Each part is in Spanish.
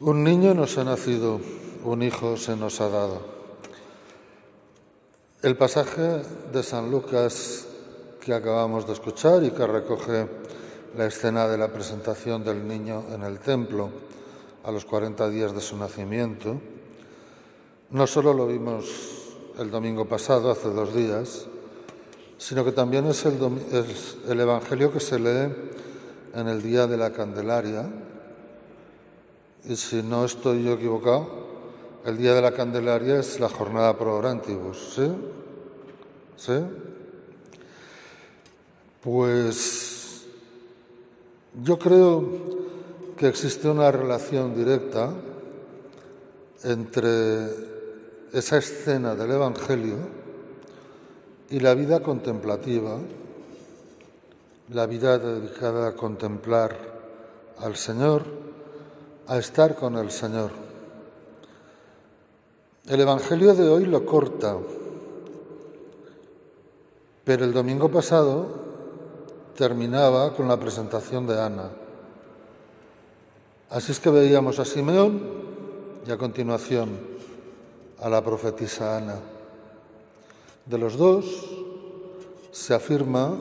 Un niño nos ha nacido, un hijo se nos ha dado. El pasaje de San Lucas que acabamos de escuchar y que recoge la escena de la presentación del niño en el templo a los 40 días de su nacimiento, no solo lo vimos el domingo pasado, hace dos días, sino que también es el, es el Evangelio que se lee en el día de la Candelaria, y si no estoy yo equivocado, el día de la Candelaria es la jornada pro orantibus, ¿sí? ¿Sí? Pues yo creo que existe una relación directa entre esa escena del Evangelio y la vida contemplativa, la vida dedicada a contemplar al Señor a estar con el Señor. El Evangelio de hoy lo corta, pero el domingo pasado terminaba con la presentación de Ana. Así es que veíamos a Simeón y a continuación a la profetisa Ana. De los dos se afirma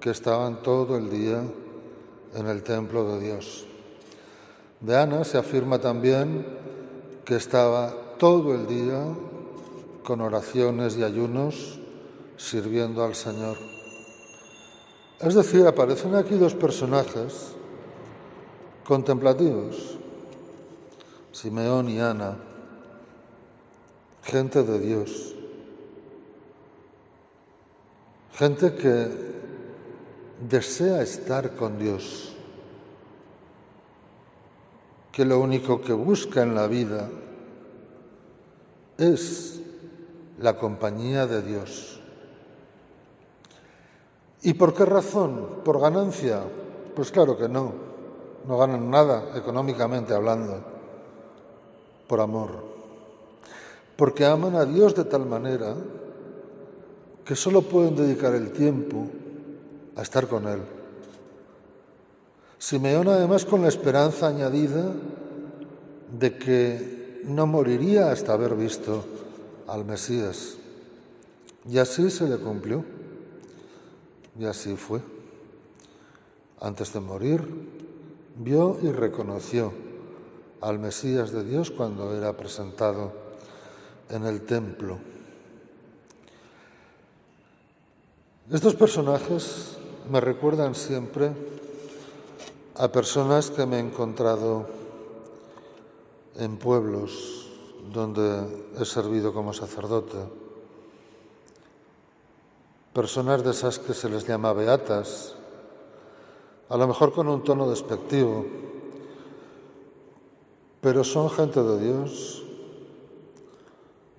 que estaban todo el día en el templo de Dios. De Ana se afirma también que estaba todo el día con oraciones y ayunos sirviendo al Señor. Es decir, aparecen aquí dos personajes contemplativos, Simeón y Ana, gente de Dios, gente que desea estar con Dios que lo único que busca en la vida es la compañía de Dios. ¿Y por qué razón? ¿Por ganancia? Pues claro que no. No ganan nada económicamente hablando. Por amor. Porque aman a Dios de tal manera que solo pueden dedicar el tiempo a estar con Él. Simeón además con la esperanza añadida de que no moriría hasta haber visto al Mesías. Y así se le cumplió. Y así fue. Antes de morir, vio y reconoció al Mesías de Dios cuando era presentado en el templo. Estos personajes me recuerdan siempre a personas que me he encontrado en pueblos donde he servido como sacerdote, personas de esas que se les llama beatas, a lo mejor con un tono despectivo, pero son gente de Dios,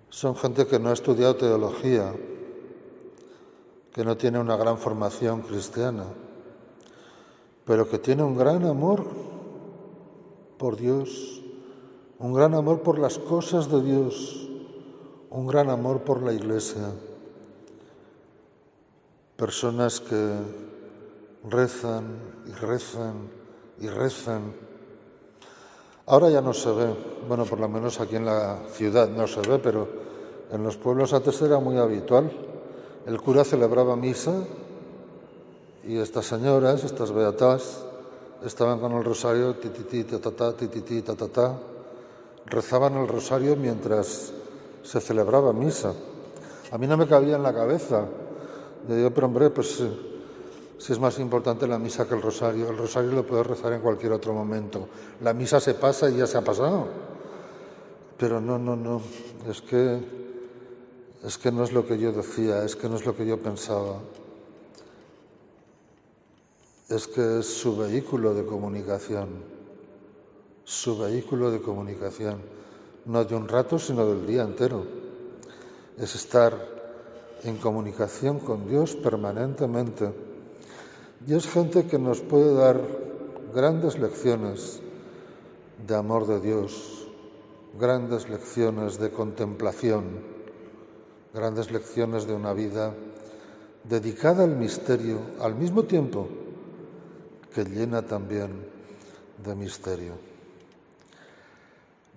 son gente que no ha estudiado teología, que no tiene una gran formación cristiana pero que tiene un gran amor por Dios, un gran amor por las cosas de Dios, un gran amor por la Iglesia. Personas que rezan y rezan y rezan. Ahora ya no se ve, bueno, por lo menos aquí en la ciudad no se ve, pero en los pueblos antes era muy habitual. El cura celebraba misa y estas señoras, estas beatas, estaban con el rosario, tititi, tatata, tititi, tatata, rezaban el rosario mientras se celebraba misa. A mí no me cabía en la cabeza. Le digo, pero hombre, pues si es más importante la misa que el rosario. El rosario lo puedes rezar en cualquier otro momento. La misa se pasa y ya se ha pasado. Pero no, no, no. Es que, es que no es lo que yo decía, es que no es lo que yo pensaba es que es su vehículo de comunicación, su vehículo de comunicación, no de un rato, sino del día entero. Es estar en comunicación con Dios permanentemente. Y es gente que nos puede dar grandes lecciones de amor de Dios, grandes lecciones de contemplación, grandes lecciones de una vida dedicada al misterio al mismo tiempo que llena también de misterio.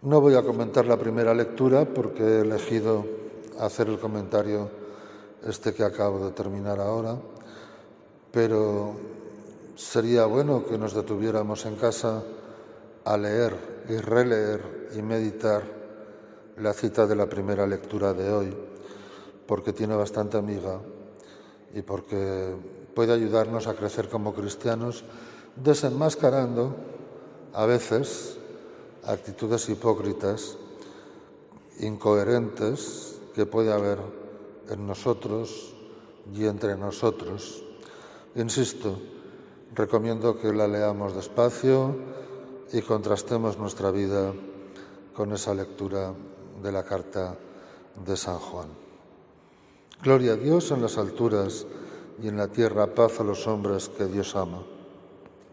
No voy a comentar la primera lectura porque he elegido hacer el comentario este que acabo de terminar ahora, pero sería bueno que nos detuviéramos en casa a leer y releer y meditar la cita de la primera lectura de hoy, porque tiene bastante amiga y porque puede ayudarnos a crecer como cristianos, desenmascarando a veces actitudes hipócritas, incoherentes que puede haber en nosotros y entre nosotros. Insisto, recomiendo que la leamos despacio y contrastemos nuestra vida con esa lectura de la carta de San Juan. Gloria a Dios en las alturas y en la tierra paz a los hombres que Dios ama.